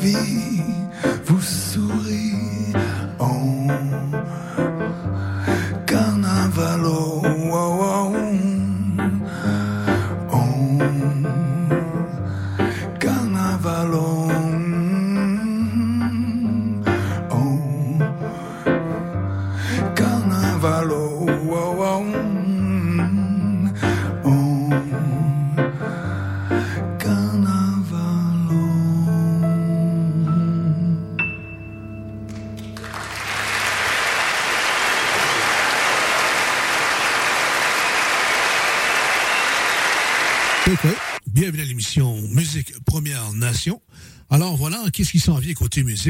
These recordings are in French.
vie vous sourit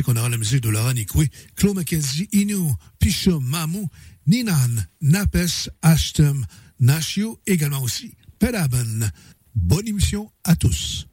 On aura la musique de Laurent Nicoué, Claude Mackenzie, Inu, Pichum, Mamou, Ninan, Napes, Ashton, Nashio, également aussi Pedaben. Bonne émission à tous.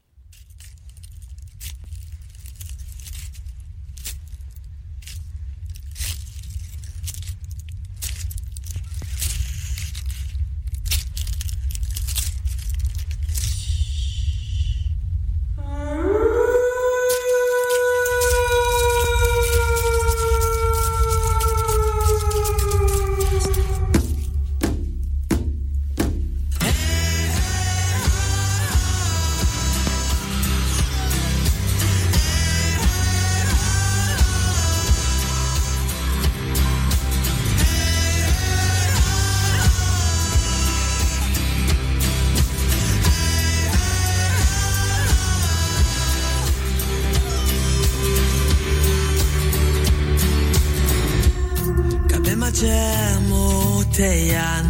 Teyan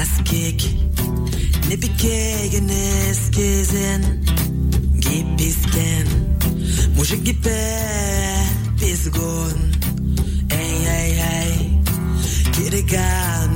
Askik Nipikegen eskezen Gipisken Mushe gipe Pisgon Ey ey ey Kirigal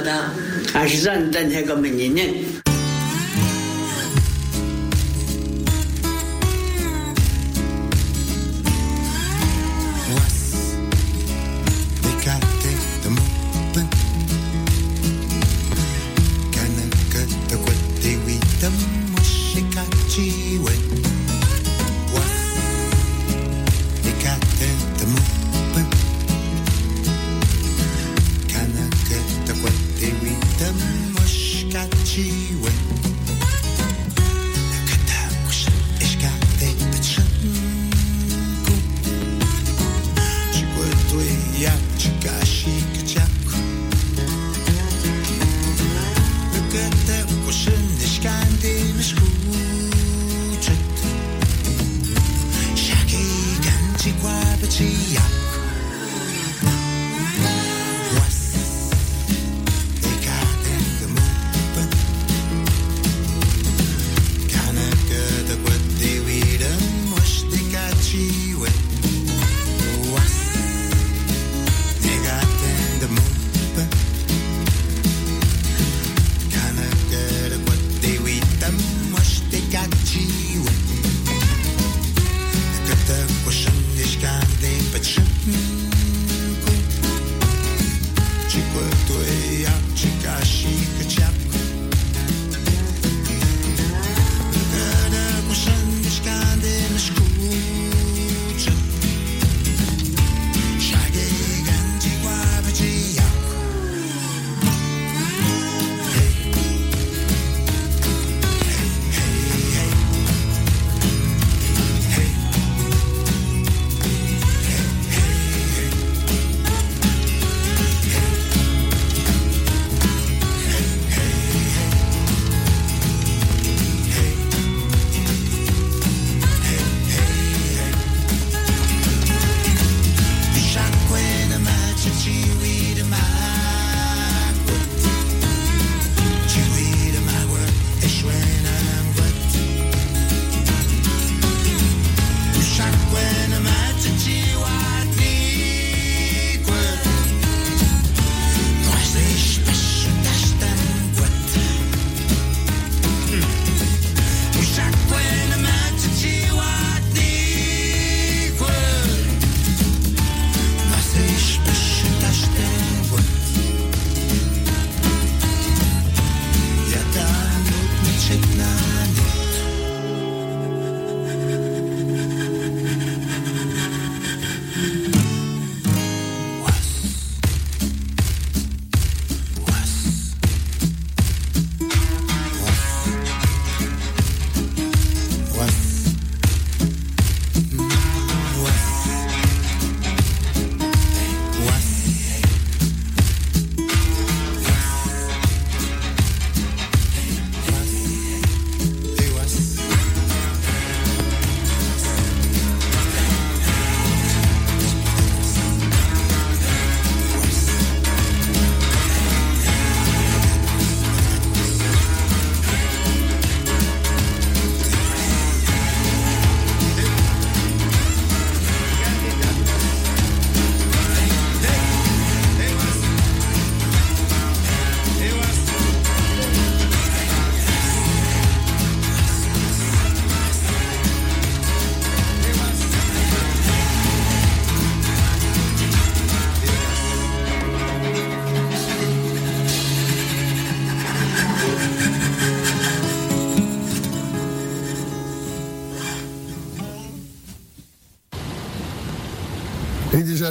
的，俺是咱咱那个没人呢。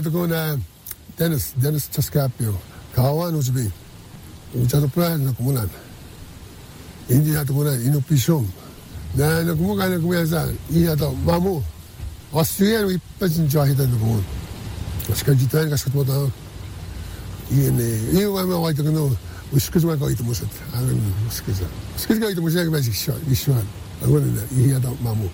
تكون دينيس دينيس تسكابيو كهوان وزبي وجاتو بلان نكمولان إندي هاتكونا إنو بيشوم نا نكموكا نكمي هزا إيه هاتو مامو أستريان ويبازن جاهدا نكمون شكا جيتان كشكت موتا إيه إيه واما وايتكنو وشكز ما كويت موسد أنا وشكز وشكز كويت موسد يشوان أقول إيه هاتو مامو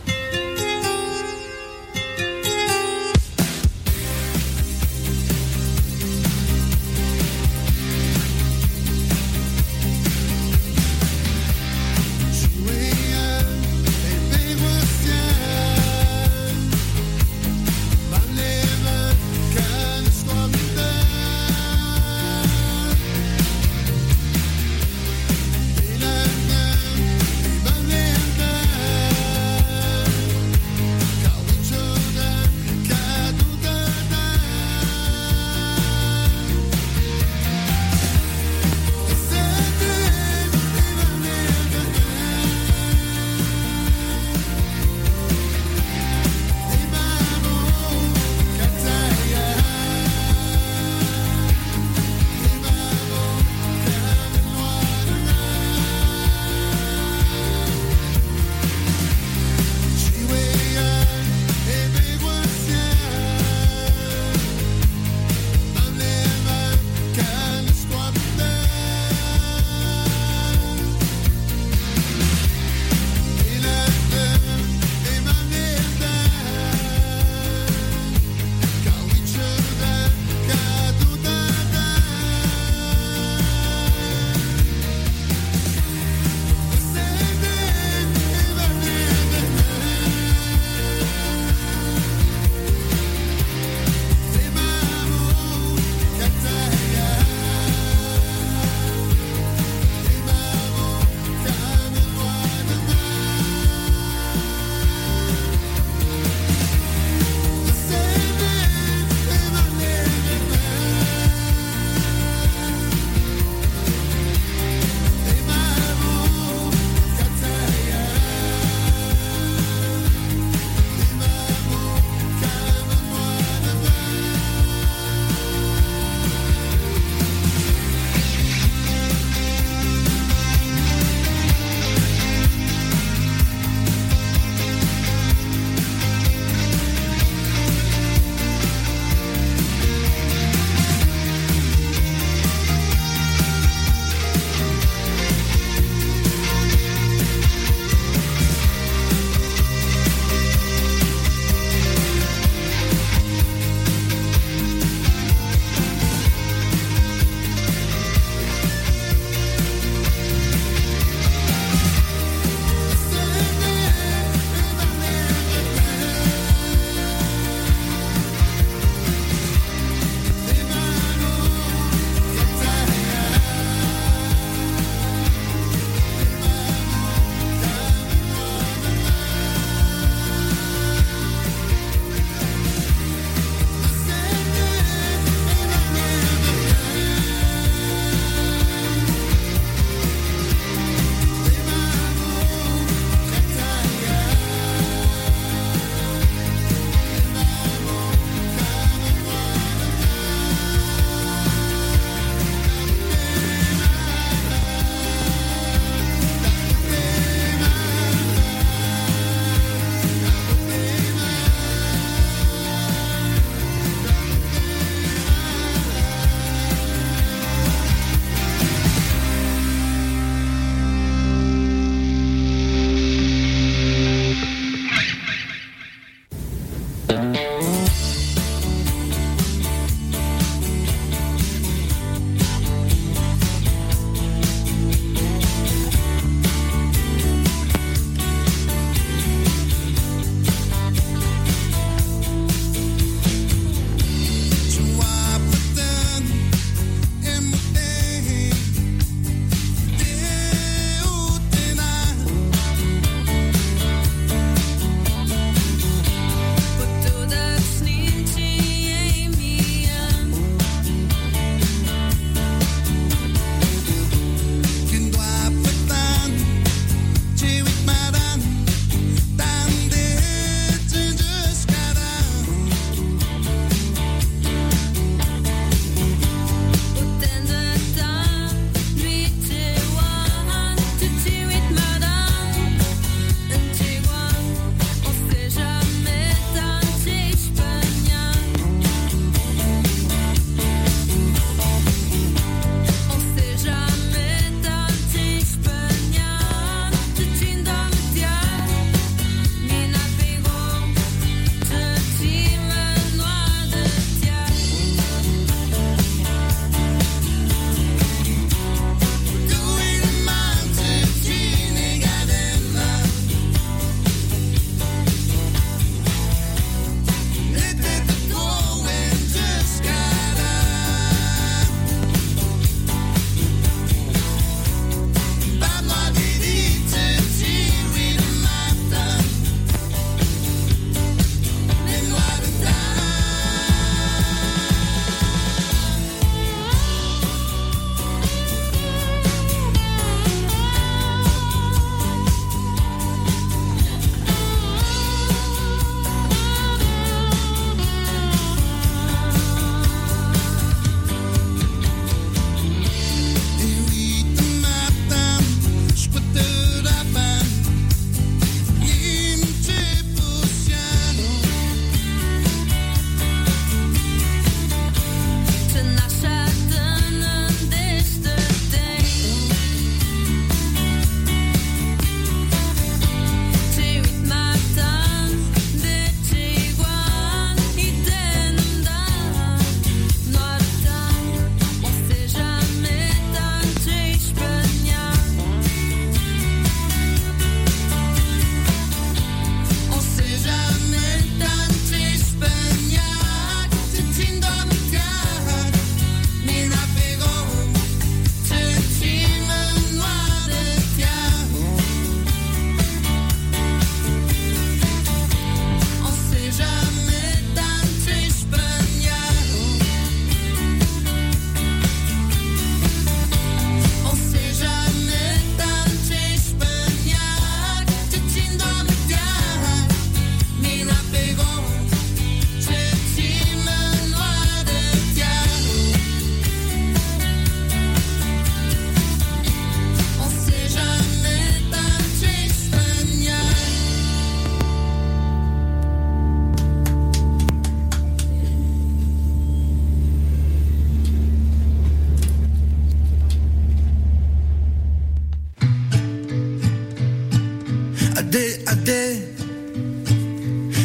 day.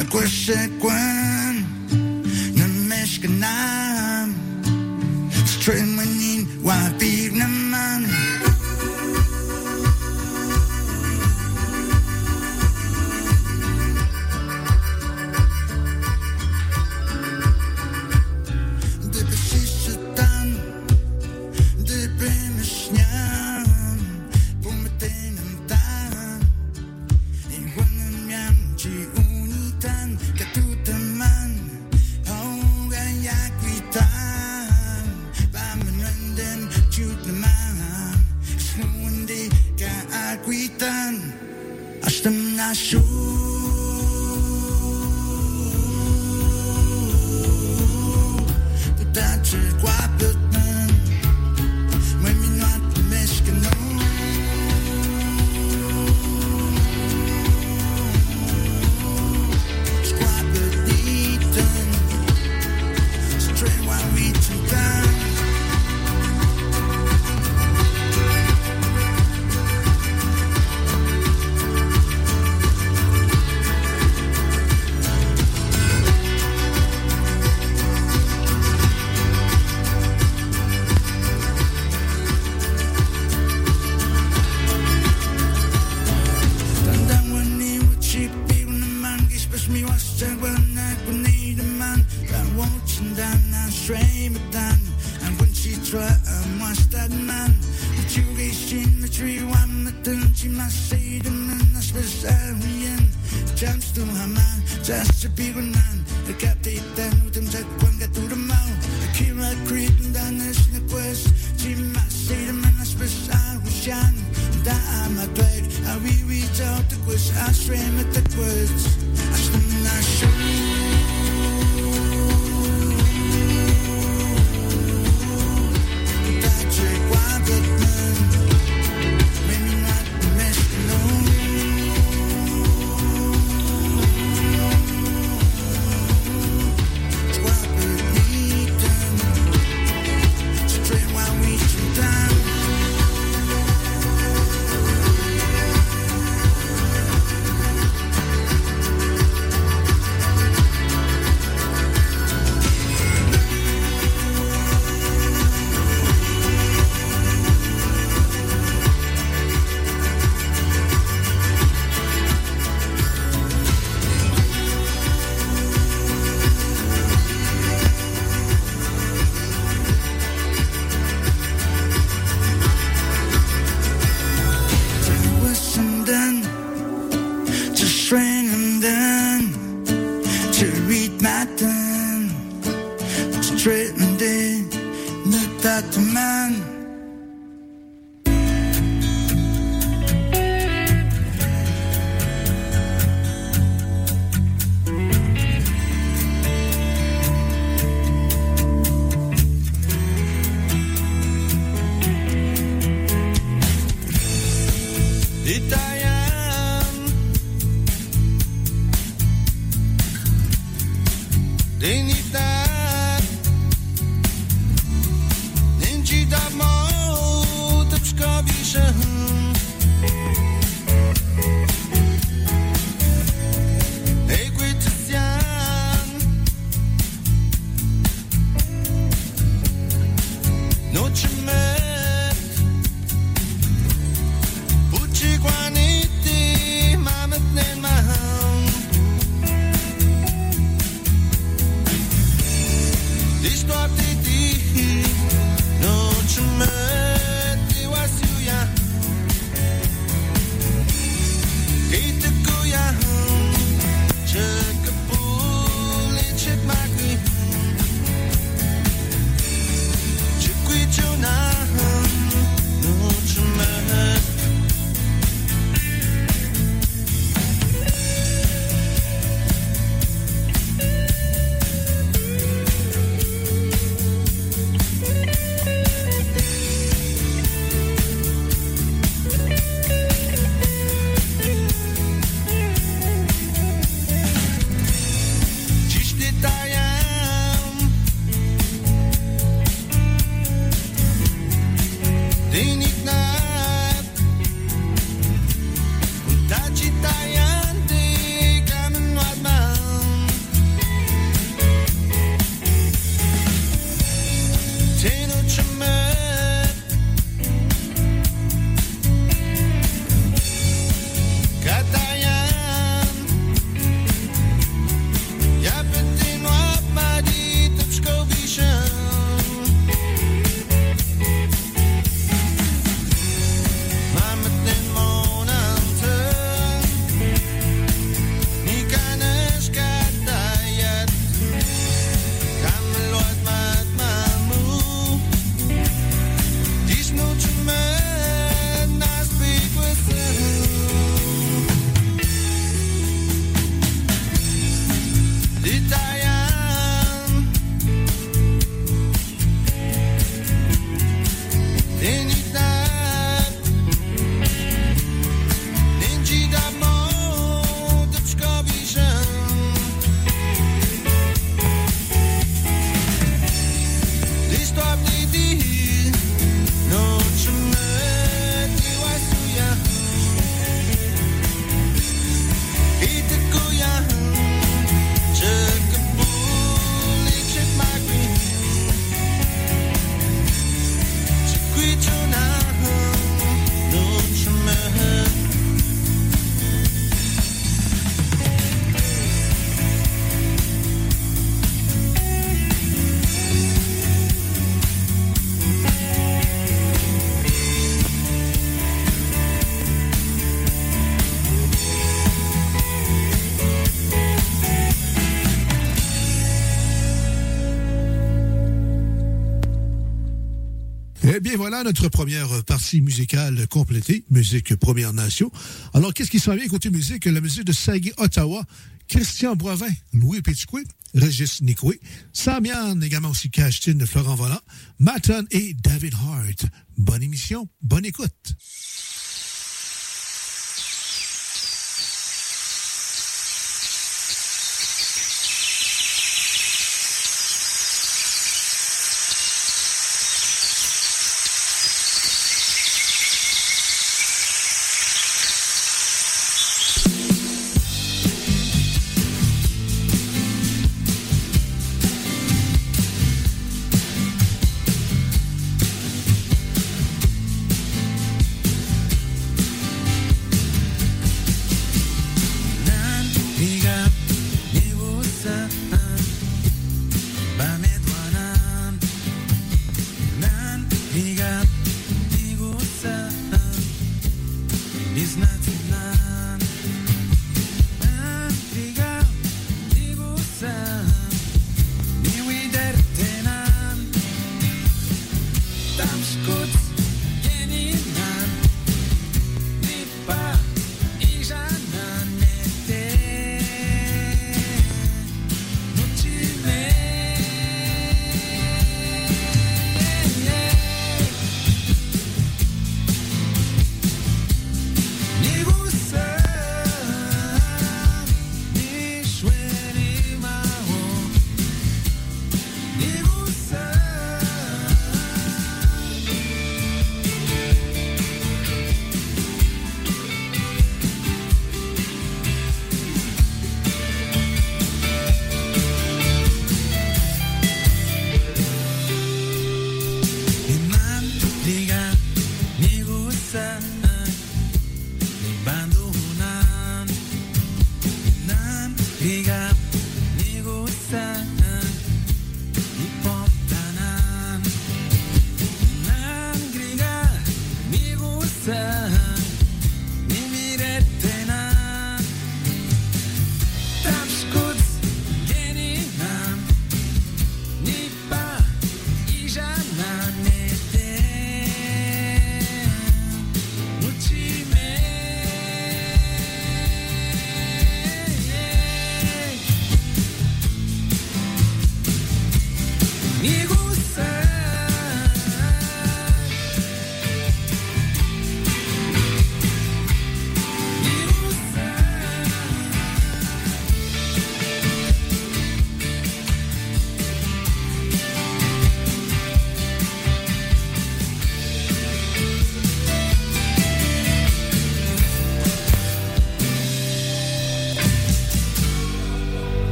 A question, voilà notre première partie musicale complétée, musique Première Nation. Alors, qu'est-ce qui s'en vient côté musique? La musique de Sagui Ottawa, Christian Boivin, Louis Pichoué, Régis Nicoué, Samian, également aussi Cashtine, Florent Volant, Maton et David Hart. Bonne émission, bonne écoute. man.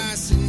I see.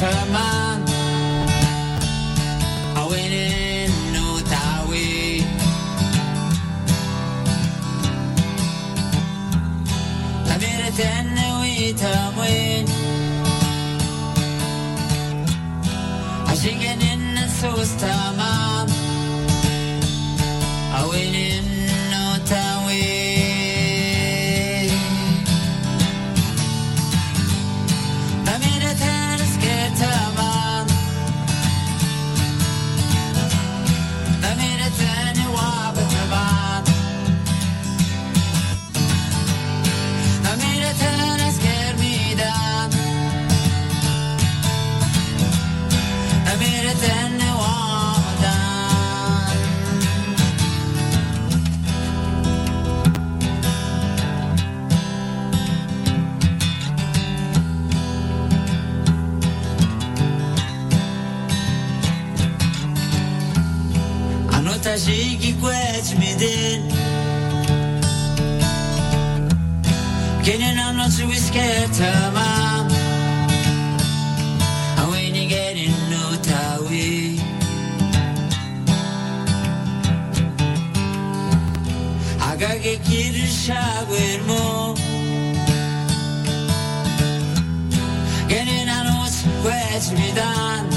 تمام وين انه تعوي غيرت انوي تموين عشقن إنسوس تمام وين did. Getting up not to be scared to mom. And when you get in no time, I gotta get kid in shag with more. Getting out what's me down.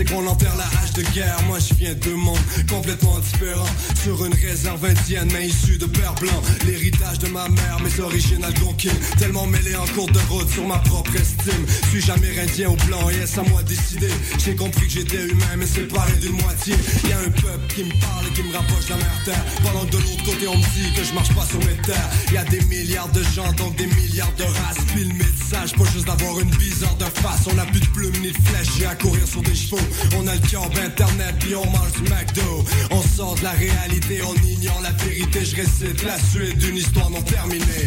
C'est qu'on enterre la hache de guerre. Moi je viens de mondes complètement différents. Sur une réserve indienne, mais issue de père blanc. L'héritage de ma mère, mes origines algonquines. Tellement mêlé en cours de route sur ma propre estime. Suis-je amérindien ou blanc, est-ce à moi de décider? J'ai compris que j'étais humain, mais séparé d'une moitié. Y a un peuple qui me parle et qui me rapproche de la mère terre. Pendant que de l'autre côté, on me dit que je marche pas sur mes terres. Y a des milliards de gens, donc des milliards de races. Puis le message, pas juste d'avoir une bizarre de face. On a plus de plumes ni de flèches, j'ai à courir sur des chevaux. On a le cœur internet, puis on mange McDo. On sort de la réalité, on ignore la vérité. Je récite la suite d'une histoire non terminée.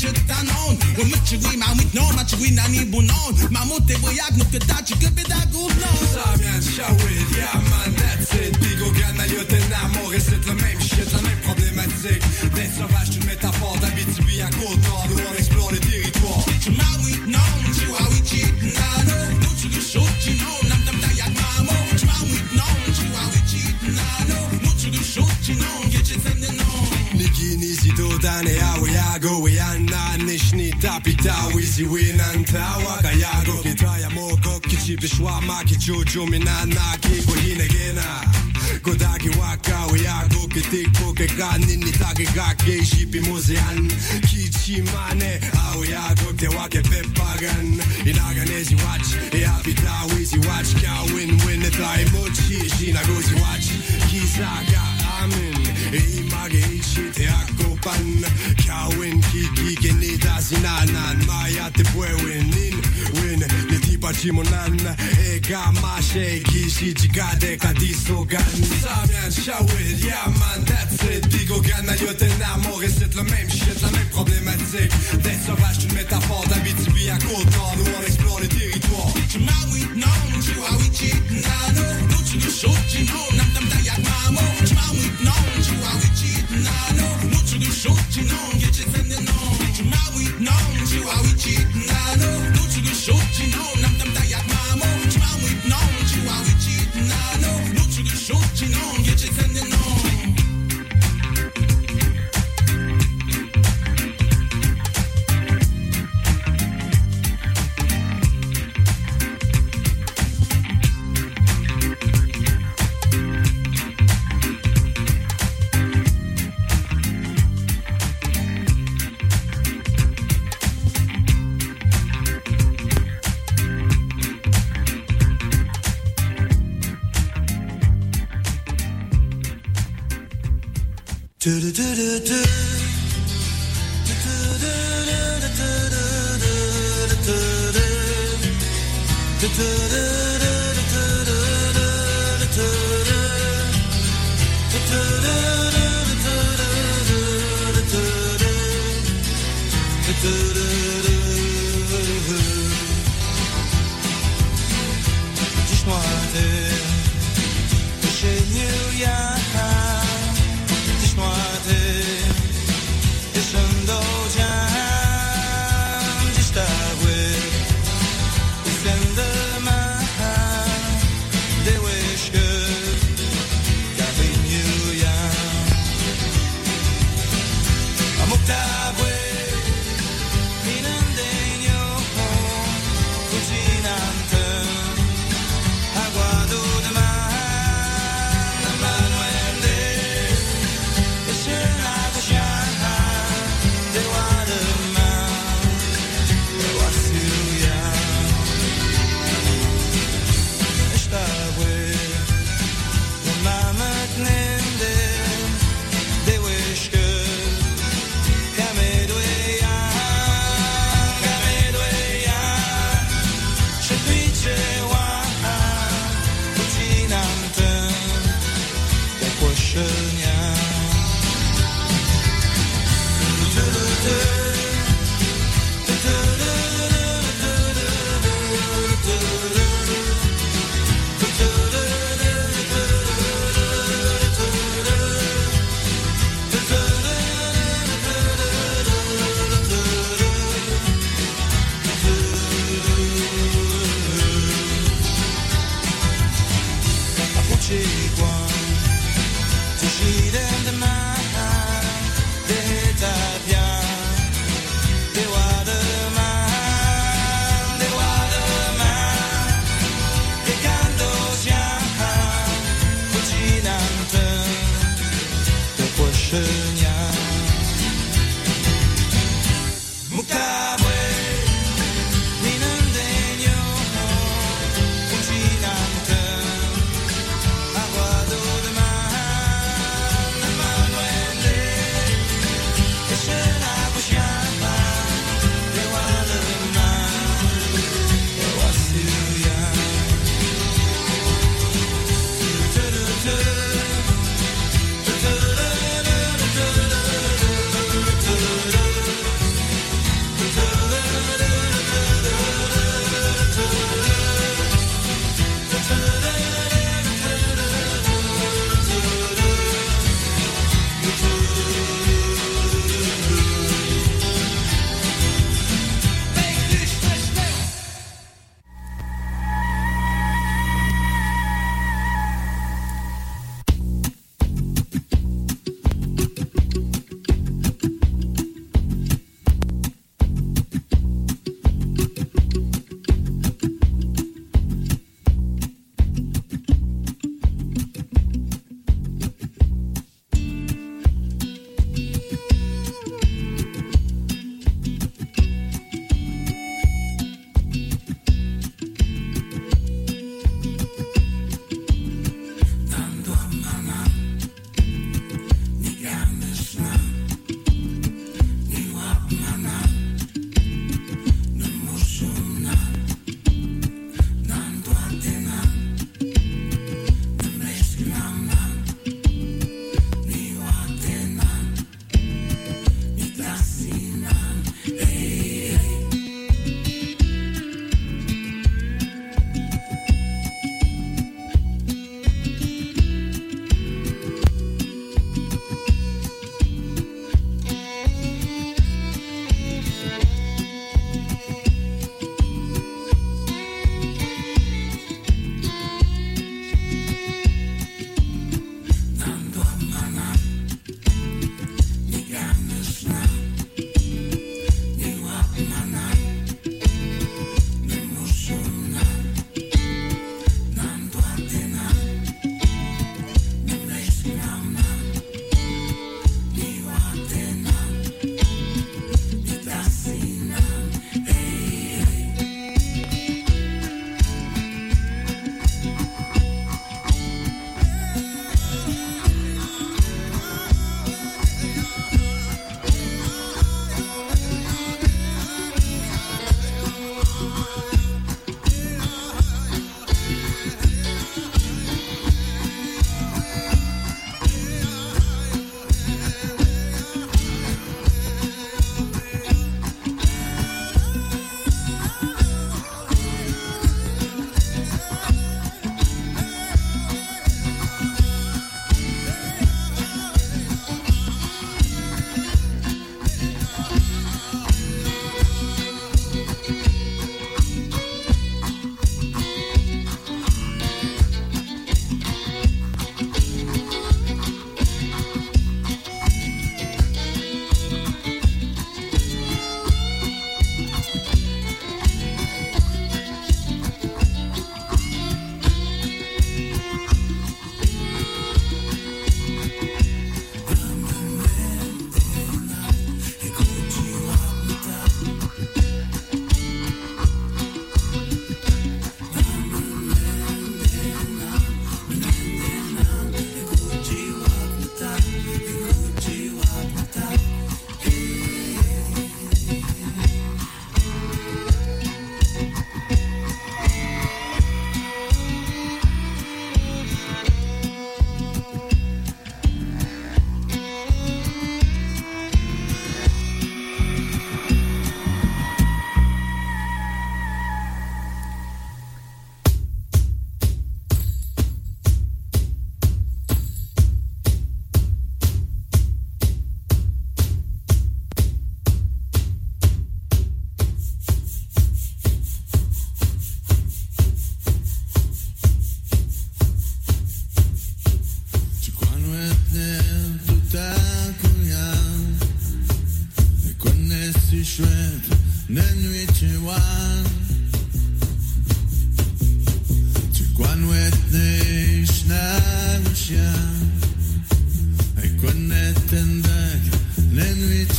chitanon we mchigui ma mit non ma chigui na ni bunon ma mute boyag nuk te tachi ke peda gubnon Samian Shawid yeah man that's it Digo gana yo te namor et c'est le même sauvage tu nisi to dane awe yago we anna nishni tapita wizi winanta waka yago kitaya moko kichi bishwa maki chuchu minana kiko hinegena Godagi waka we yago kitiko ke gani ni tage gake shipi muzian. Kichi mane awe yago te wake pepagan. Inaganezi watch e abita wizi watch Kya win win e tai mochi shina gozi watch Kisaga amin e image ichi te akopan Kawin kiki ke ni dasinanan Maya te pwewin in win Ni tipa chimonan E gamashe kishi jigade kadisogan Samian shawit, yeah man that's it Digo gana yo te enamoré c'est le même shit, la même problématique D'être sauvage, ta porte d'Abitibi à Côte-Nord Où on explore les territoires Chimawi no chiwawi chit nano Nuchu du shot chino nam tam da yak mamo. Chimawi no you shooting on, get you sending on. Get you my weed, no, you are we cheating, I know. Don't you go I'm.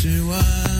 之外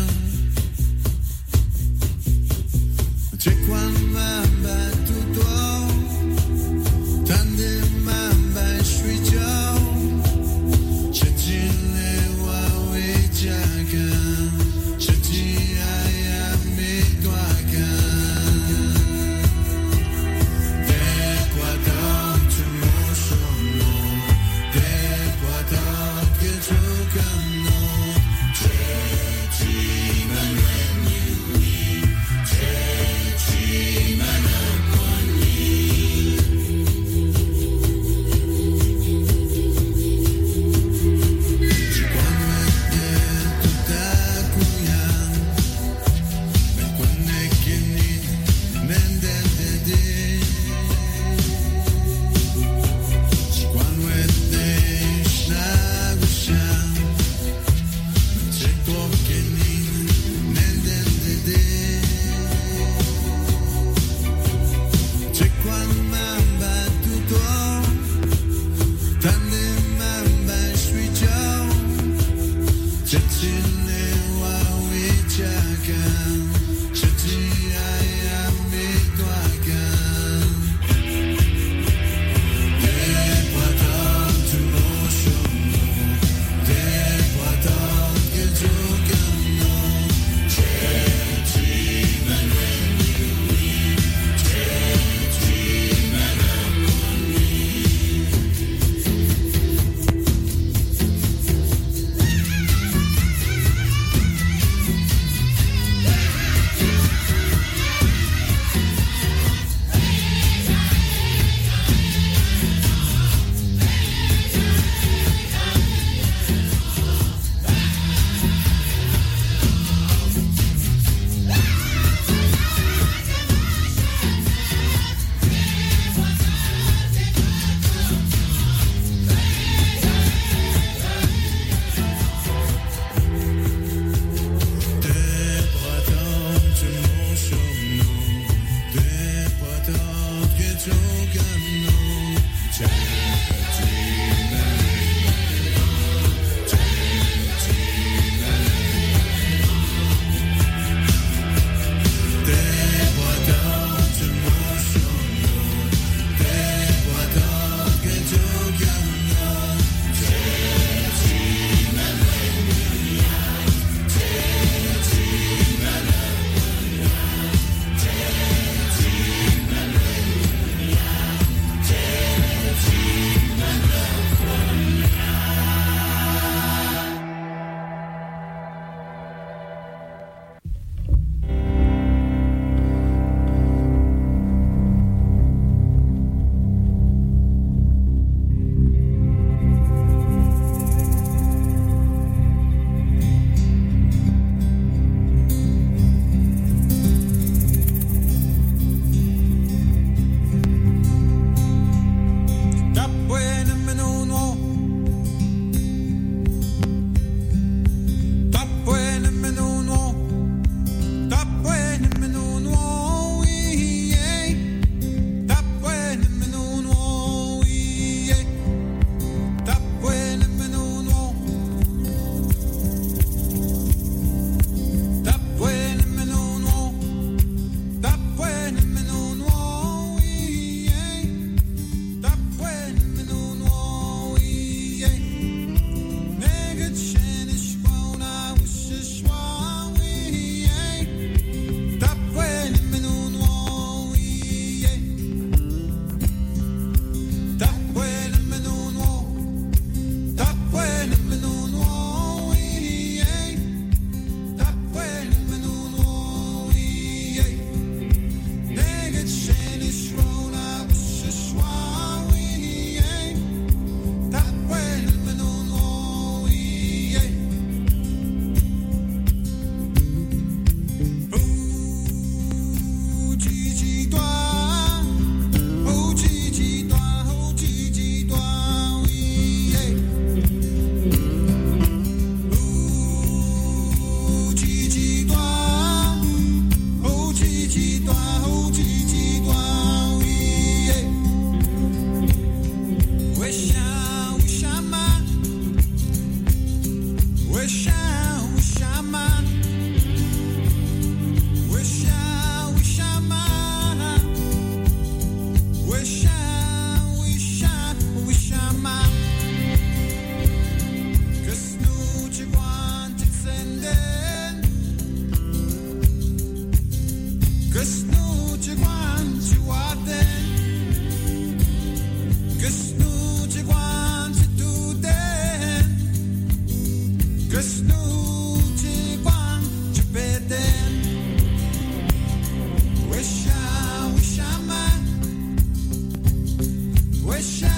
Wish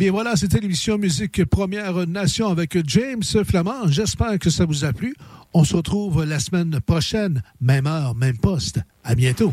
bien voilà, c'était l'émission Musique Première Nation avec James Flamand. J'espère que ça vous a plu. On se retrouve la semaine prochaine, même heure, même poste. À bientôt.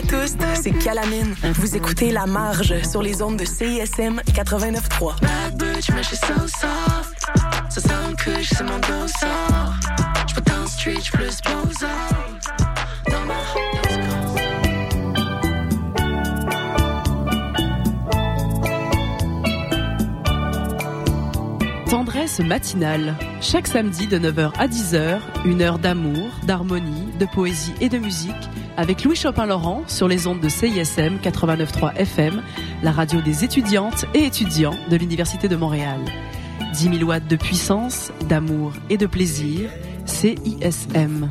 à tous, c'est Calamine. Vous écoutez La Marge sur les ondes de CISM 89.3. Bad bitch, mais je suis so soft. Ça sonne que je suis mon dossard. Je peux dans street, je plus Dans ma Tendresse matinale. Chaque samedi de 9h à 10h, une heure d'amour, d'harmonie, de poésie et de musique avec Louis Chopin-Laurent sur les ondes de CISM 89.3 FM, la radio des étudiantes et étudiants de l'Université de Montréal. 10 000 watts de puissance, d'amour et de plaisir, CISM.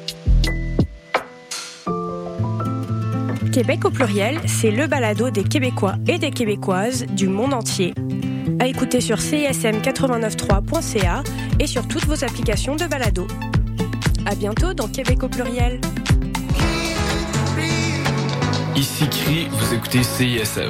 Québec au pluriel, c'est le balado des Québécois et des Québécoises du monde entier. À écouter sur cism893.ca et sur toutes vos applications de balado. À bientôt dans Québec au pluriel. Ici Cri, vous écoutez CISM.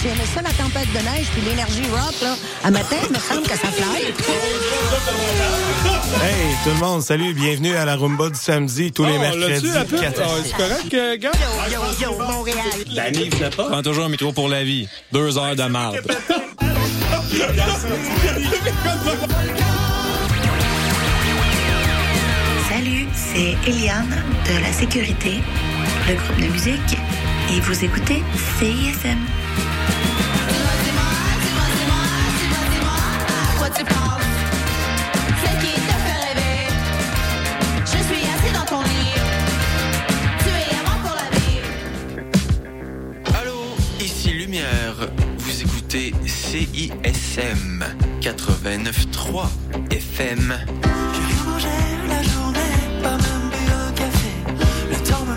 T'as-tu aimé ça, la tempête de neige puis l'énergie rock, là? À matin, il me semble que ça fly. Hey, tout le monde, salut, bienvenue à la Rumba du samedi, tous les Oh, mercredis. l'as-tu, la pub? 4 à Ah, 6. C'est correct, euh, gars? Yo, yo, yo, Montréal. La pas. Prends toujours un micro pour la vie. Deux heures de marde. Salut, c'est Eliane de la Sécurité, le groupe de musique, et vous écoutez CISM. Quoi tu penses? C'est qui te fait rêver? Je suis assis dans ton lit. Tu es à moi pour la vie. Allô, ici Lumière. Vous écoutez CISM 89.3 FM.